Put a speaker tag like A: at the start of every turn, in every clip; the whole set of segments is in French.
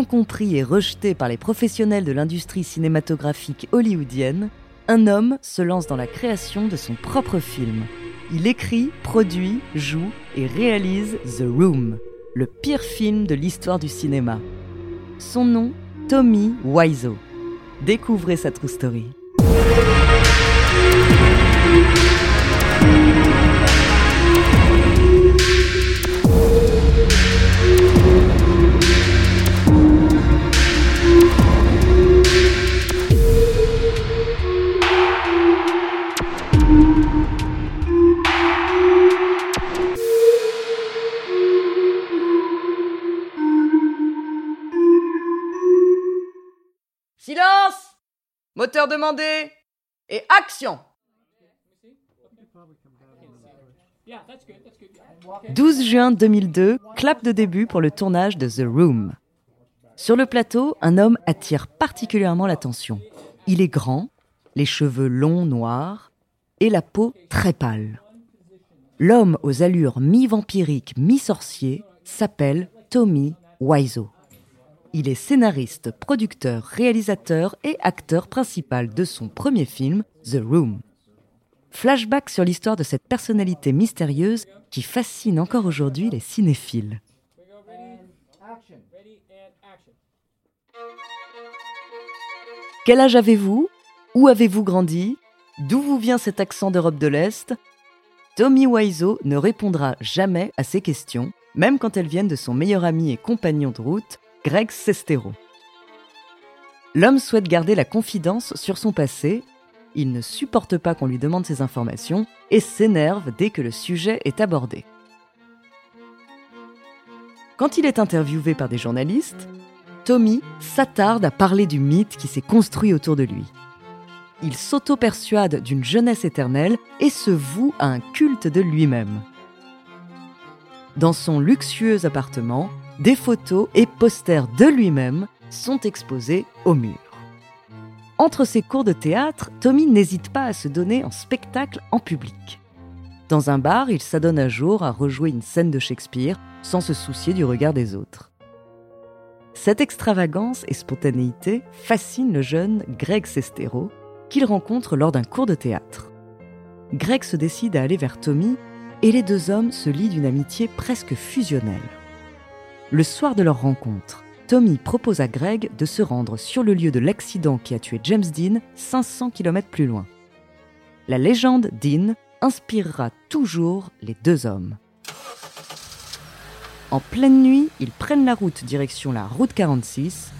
A: Incompris et rejeté par les professionnels de l'industrie cinématographique hollywoodienne, un homme se lance dans la création de son propre film. Il écrit, produit, joue et réalise The Room, le pire film de l'histoire du cinéma. Son nom, Tommy Wiseau. Découvrez sa true story.
B: Moteur demandé Et action
A: 12 juin 2002, clap de début pour le tournage de The Room. Sur le plateau, un homme attire particulièrement l'attention. Il est grand, les cheveux longs noirs et la peau très pâle. L'homme aux allures mi-vampiriques, mi-sorcier s'appelle Tommy Wiseau. Il est scénariste, producteur, réalisateur et acteur principal de son premier film, The Room. Flashback sur l'histoire de cette personnalité mystérieuse qui fascine encore aujourd'hui les cinéphiles. Quel âge avez-vous? Où avez-vous grandi? D'où vous vient cet accent d'Europe de l'Est? Tommy Wiseau ne répondra jamais à ces questions, même quand elles viennent de son meilleur ami et compagnon de route, Greg Sestero. L'homme souhaite garder la confidence sur son passé, il ne supporte pas qu'on lui demande ses informations et s'énerve dès que le sujet est abordé. Quand il est interviewé par des journalistes, Tommy s'attarde à parler du mythe qui s'est construit autour de lui. Il s'auto-persuade d'une jeunesse éternelle et se voue à un culte de lui-même. Dans son luxueux appartement, des photos et posters de lui-même sont exposés au mur. Entre ses cours de théâtre, Tommy n'hésite pas à se donner en spectacle en public. Dans un bar, il s'adonne à jour à rejouer une scène de Shakespeare sans se soucier du regard des autres. Cette extravagance et spontanéité fascinent le jeune Greg Sestero, qu'il rencontre lors d'un cours de théâtre. Greg se décide à aller vers Tommy et les deux hommes se lient d'une amitié presque fusionnelle. Le soir de leur rencontre, Tommy propose à Greg de se rendre sur le lieu de l'accident qui a tué James Dean 500 km plus loin. La légende Dean inspirera toujours les deux hommes. En pleine nuit, ils prennent la route direction la route 46.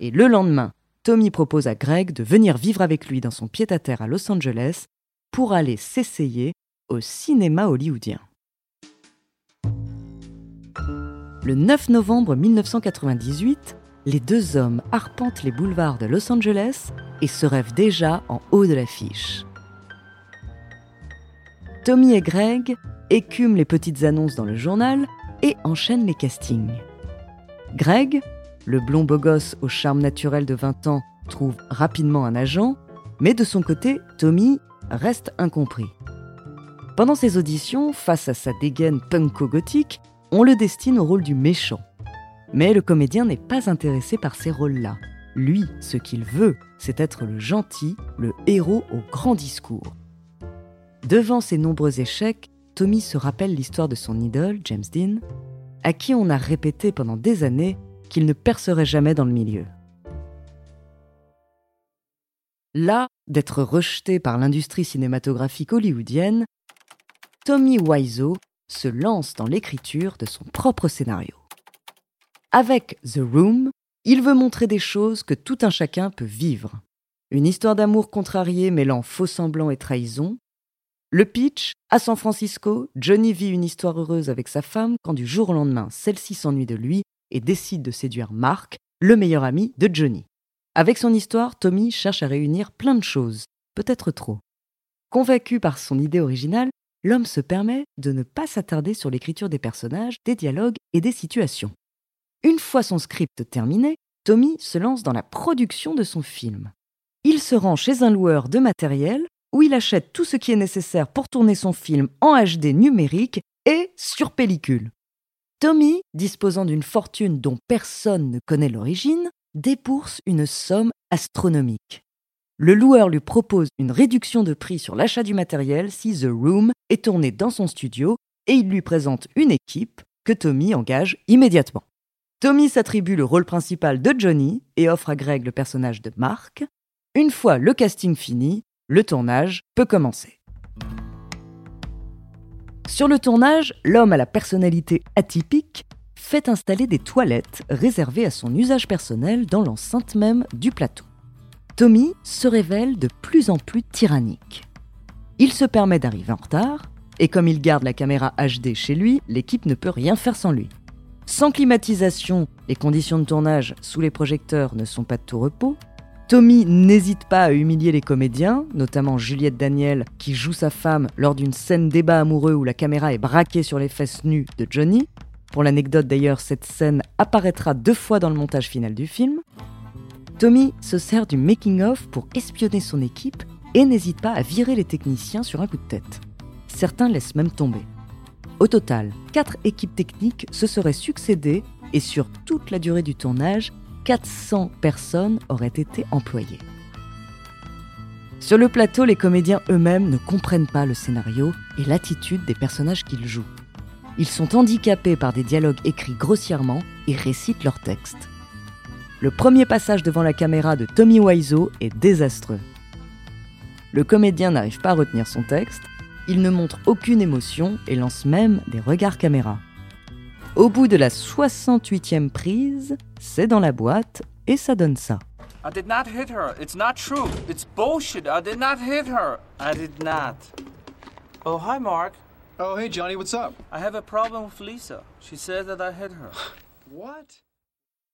A: Et le lendemain, Tommy propose à Greg de venir vivre avec lui dans son pied-à-terre à Los Angeles pour aller s'essayer au cinéma hollywoodien. Le 9 novembre 1998, les deux hommes arpentent les boulevards de Los Angeles et se rêvent déjà en haut de l'affiche. Tommy et Greg écument les petites annonces dans le journal et enchaînent les castings. Greg, le blond beau gosse au charme naturel de 20 ans, trouve rapidement un agent, mais de son côté, Tommy reste incompris. Pendant ses auditions, face à sa dégaine punko-gothique, on le destine au rôle du méchant. Mais le comédien n'est pas intéressé par ces rôles-là. Lui, ce qu'il veut, c'est être le gentil, le héros au grand discours. Devant ses nombreux échecs, Tommy se rappelle l'histoire de son idole, James Dean, à qui on a répété pendant des années qu'il ne percerait jamais dans le milieu. Là, d'être rejeté par l'industrie cinématographique hollywoodienne, Tommy Wiseau se lance dans l'écriture de son propre scénario. Avec The Room, Il veut montrer des choses que tout un chacun peut vivre. Une histoire d'amour contrariée mêlant faux semblants et trahison. Le pitch, à San Francisco, Johnny vit une histoire heureuse avec sa femme quand du jour au lendemain, celle-ci s'ennuie de lui et décide de séduire Mark, le meilleur ami de Johnny. Avec son histoire, Tommy cherche à réunir plein de choses, peut-être trop. Convaincu par son idée originale, l'homme se permet de ne pas s'attarder sur l'écriture des personnages, des dialogues et des situations. Une fois son script terminé, Tommy se lance dans la production de son film. Il se rend chez un loueur de matériel où il achète tout ce qui est nécessaire pour tourner son film en HD numérique et sur pellicule. Tommy, disposant d'une fortune dont personne ne connaît l'origine, débourse une somme astronomique. Le loueur lui propose une réduction de prix sur l'achat du matériel si The Room est tourné dans son studio et il lui présente une équipe que Tommy engage immédiatement. Tommy s'attribue le rôle principal de Johnny et offre à Greg le personnage de Mark. Une fois le casting fini, le tournage peut commencer. Sur le tournage, l'homme à la personnalité atypique fait installer des toilettes réservées à son usage personnel dans l'enceinte même du plateau. Tommy se révèle de plus en plus tyrannique. Il se permet d'arriver en retard, et comme il garde la caméra HD chez lui, l'équipe ne peut rien faire sans lui. Sans climatisation, les conditions de tournage sous les projecteurs ne sont pas de tout repos. Tommy n'hésite pas à humilier les comédiens, notamment Juliette Daniel qui joue sa femme lors d'une scène débat amoureux où la caméra est braquée sur les fesses nues de Johnny, pour l'anecdote d'ailleurs, cette scène apparaîtra deux fois dans le montage final du film. Tommy se sert du making-of pour espionner son équipe et n'hésite pas à virer les techniciens sur un coup de tête. Certains laissent même tomber. Au total, quatre équipes techniques se seraient succédées et sur toute la durée du tournage, 400 personnes auraient été employées. Sur le plateau, les comédiens eux-mêmes ne comprennent pas le scénario et l'attitude des personnages qu'ils jouent. Ils sont handicapés par des dialogues écrits grossièrement et récitent leurs textes. Le premier passage devant la caméra de Tommy Wiseau est désastreux. Le comédien n'arrive pas à retenir son texte, il ne montre aucune émotion et lance même des regards caméra. Au bout de la 68e prise, c'est dans la boîte et ça donne ça.
C: I did not hit her. It's not true. It's bullshit. I did not hit her. I did not. Oh, hi, Mark.
D: Oh, hey, Johnny, what's up?
C: I have a problem with Lisa. She said that I hit her.
D: What?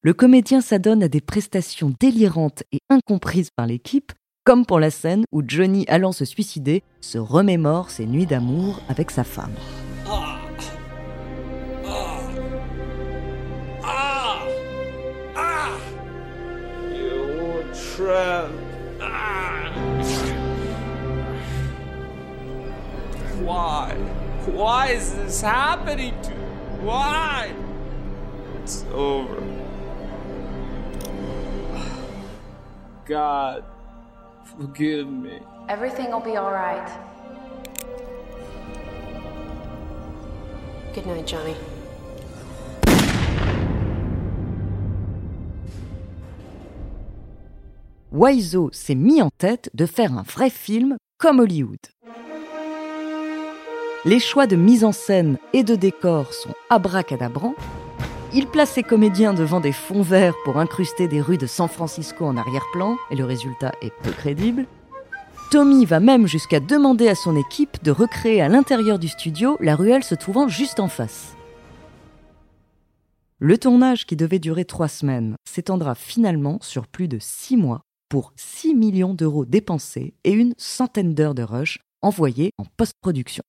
A: Le comédien s'adonne à des prestations délirantes et incomprises par l'équipe, comme pour la scène où Johnny, allant se suicider, se remémore ses nuits d'amour avec sa femme.
C: Why? Why is this happening to me? Why? It's over. God, forgive me.
E: Everything will be all right. Good night, Johnny.
A: Wiseau s'est mis en tête de faire un vrai film comme Hollywood. Les choix de mise en scène et de décor sont abracadabrants. Il place ses comédiens devant des fonds verts pour incruster des rues de San Francisco en arrière-plan, et le résultat est peu crédible. Tommy va même jusqu'à demander à son équipe de recréer à l'intérieur du studio la ruelle se trouvant juste en face. Le tournage, qui devait durer trois semaines, s'étendra finalement sur plus de six mois pour 6 millions d'euros dépensés et une centaine d'heures de rush envoyées en post-production.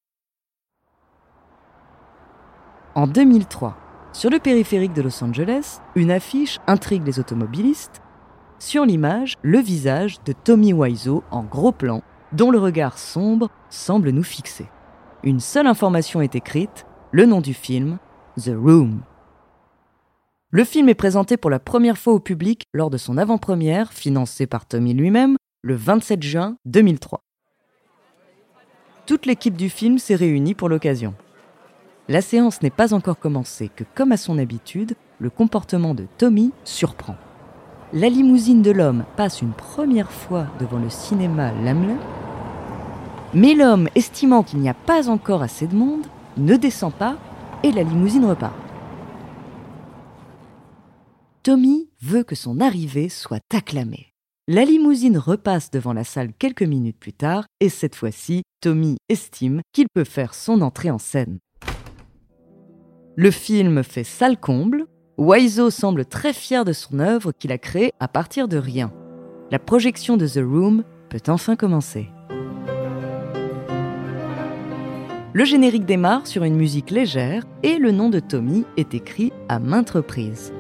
A: En 2003, sur le périphérique de Los Angeles, une affiche intrigue les automobilistes. Sur l'image, le visage de Tommy Wiseau en gros plan, dont le regard sombre semble nous fixer. Une seule information est écrite, le nom du film, The Room. Le film est présenté pour la première fois au public lors de son avant-première, financée par Tommy lui-même, le 27 juin 2003. Toute l'équipe du film s'est réunie pour l'occasion. La séance n'est pas encore commencée que, comme à son habitude, le comportement de Tommy surprend. La limousine de l'homme passe une première fois devant le cinéma Lamelin, mais l'homme, estimant qu'il n'y a pas encore assez de monde, ne descend pas et la limousine repart. Tommy veut que son arrivée soit acclamée. La limousine repasse devant la salle quelques minutes plus tard et cette fois-ci, Tommy estime qu'il peut faire son entrée en scène. Le film fait salle comble. Wiseau semble très fier de son œuvre qu'il a créée à partir de rien. La projection de The Room peut enfin commencer. Le générique démarre sur une musique légère et le nom de Tommy est écrit à maintes reprises.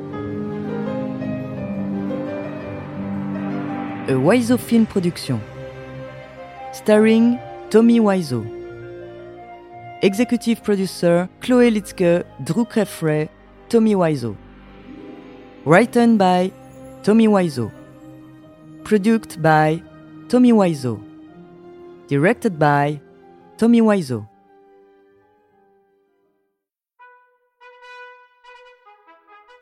A: A Wiseau Film Production. Starring Tommy Wiseau. Executive Producer Chloé Litzke, Drew Creffrey, Tommy Wiseau. Written by Tommy Wiseau. Produced by Tommy Wiseau. Directed by Tommy Wiseau.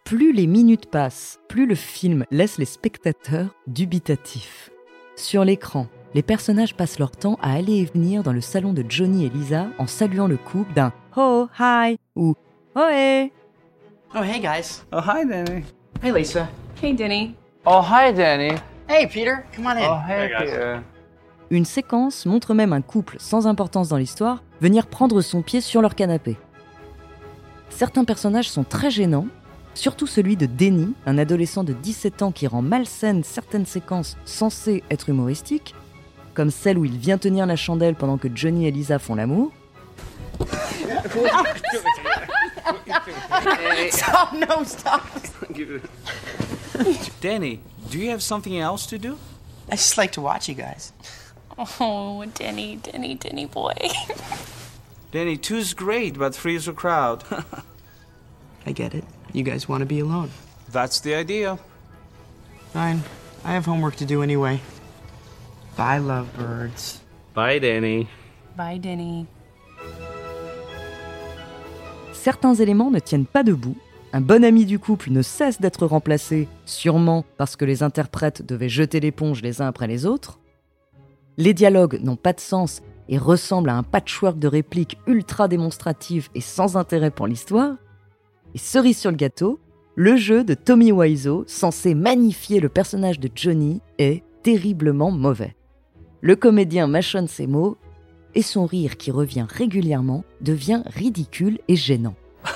A: Plus les minutes passent, plus le film laisse les spectateurs dubitatifs. Sur l'écran, les personnages passent leur temps à aller et venir dans le salon de Johnny et Lisa en saluant le couple d'un Oh, hi ou Oh, hey.
F: Oh, hey guys.
C: Oh, hi, Danny.
F: Hey Lisa.
E: Hey, Denny.
C: Oh, hi, Danny.
F: Hey Peter, come on in.
C: Oh, hey, Peter.
A: Une séquence montre même un couple sans importance dans l'histoire venir prendre son pied sur leur canapé. Certains personnages sont très gênants, surtout celui de Denny, un adolescent de 17 ans qui rend malsaine certaines séquences censées être humoristiques, comme celle où il vient tenir la chandelle pendant que Johnny et Lisa font l'amour,
F: Stop, no, stop.
C: Danny, do you have something else to do?
F: I just like to watch you guys.
E: Oh, Denny, Denny, Denny boy.
C: Danny, two's great, but three's a crowd.
F: I get it. You guys want to be alone.
C: That's the idea.
F: Fine. I have homework to do anyway. Bye, lovebirds.
C: Bye, Danny.
E: Bye, Denny.
A: certains éléments ne tiennent pas debout. Un bon ami du couple ne cesse d'être remplacé, sûrement parce que les interprètes devaient jeter l'éponge les uns après les autres. Les dialogues n'ont pas de sens et ressemblent à un patchwork de répliques ultra démonstratives et sans intérêt pour l'histoire. Et cerise sur le gâteau, le jeu de Tommy Wiseau, censé magnifier le personnage de Johnny, est terriblement mauvais. Le comédien mâchonne ses mots et son rire qui revient régulièrement devient ridicule et gênant.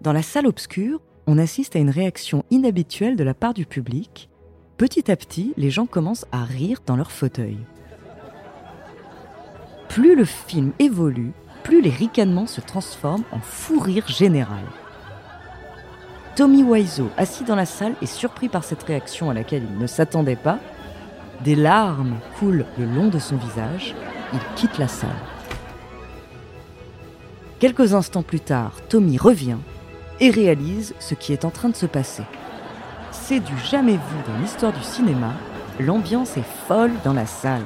A: Dans la salle obscure, on assiste à une réaction inhabituelle de la part du public. Petit à petit, les gens commencent à rire dans leur fauteuil. Plus le film évolue, plus les ricanements se transforment en fou rire général. Tommy Wiseau, assis dans la salle, est surpris par cette réaction à laquelle il ne s'attendait pas. Des larmes coulent le long de son visage. Il quitte la salle. Quelques instants plus tard, Tommy revient et réalise ce qui est en train de se passer. C'est du jamais vu dans l'histoire du cinéma. L'ambiance est folle dans la salle.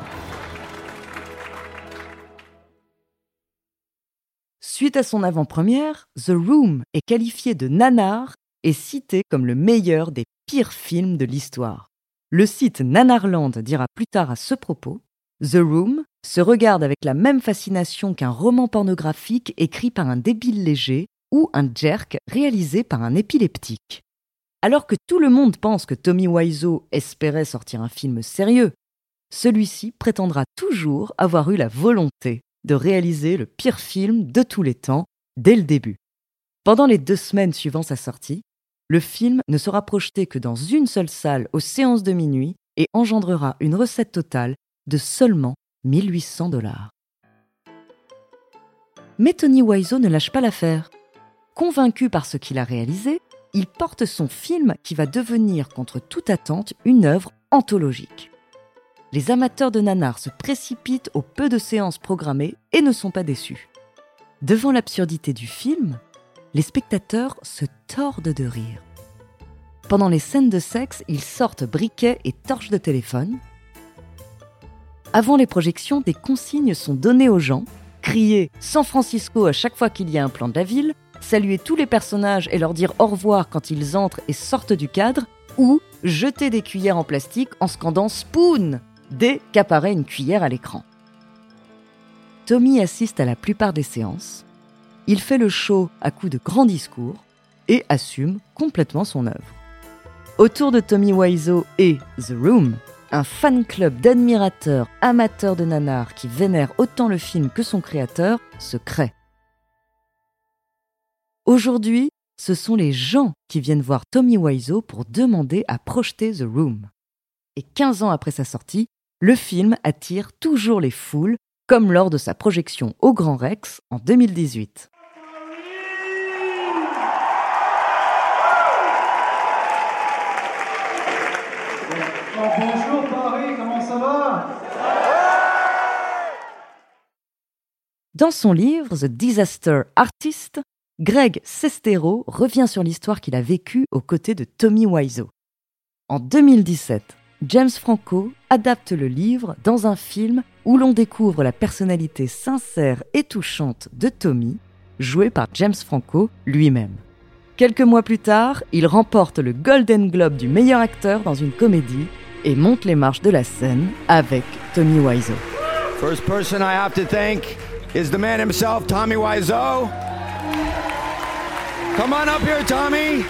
A: Suite à son avant-première, The Room est qualifié de nanar et cité comme le meilleur des pires films de l'histoire. Le site Nanarland dira plus tard à ce propos The Room se regarde avec la même fascination qu'un roman pornographique écrit par un débile léger ou un jerk réalisé par un épileptique. Alors que tout le monde pense que Tommy Wiseau espérait sortir un film sérieux, celui-ci prétendra toujours avoir eu la volonté de réaliser le pire film de tous les temps dès le début. Pendant les deux semaines suivant sa sortie, le film ne sera projeté que dans une seule salle aux séances de minuit et engendrera une recette totale de seulement 1800 dollars. Mais Tony Wiseau ne lâche pas l'affaire. Convaincu par ce qu'il a réalisé, il porte son film qui va devenir, contre toute attente, une œuvre anthologique. Les amateurs de nanar se précipitent au peu de séances programmées et ne sont pas déçus. Devant l'absurdité du film, les spectateurs se tordent de rire. Pendant les scènes de sexe, ils sortent briquets et torches de téléphone. Avant les projections, des consignes sont données aux gens. Crier San Francisco à chaque fois qu'il y a un plan de la ville, saluer tous les personnages et leur dire au revoir quand ils entrent et sortent du cadre, ou jeter des cuillères en plastique en scandant Spoon dès qu'apparaît une cuillère à l'écran. Tommy assiste à la plupart des séances il fait le show à coups de grands discours et assume complètement son œuvre. Autour de Tommy Wiseau et The Room, un fan club d'admirateurs amateurs de nanars qui vénèrent autant le film que son créateur se crée. Aujourd'hui, ce sont les gens qui viennent voir Tommy Wiseau pour demander à projeter The Room. Et 15 ans après sa sortie, le film attire toujours les foules, comme lors de sa projection au Grand Rex en 2018.
D: Bonjour Paris, comment ça va?
A: Dans son livre The Disaster Artist, Greg Sestero revient sur l'histoire qu'il a vécue aux côtés de Tommy Wiseau. En 2017, James Franco adapte le livre dans un film où l'on découvre la personnalité sincère et touchante de Tommy, joué par James Franco lui-même. Quelques mois plus tard, il remporte le Golden Globe du meilleur acteur dans une comédie et monte les marches de la scène avec Tommy Wiseau.
G: First person I have to thank is the man himself, Tommy Wiseau. Come on up here, Tommy.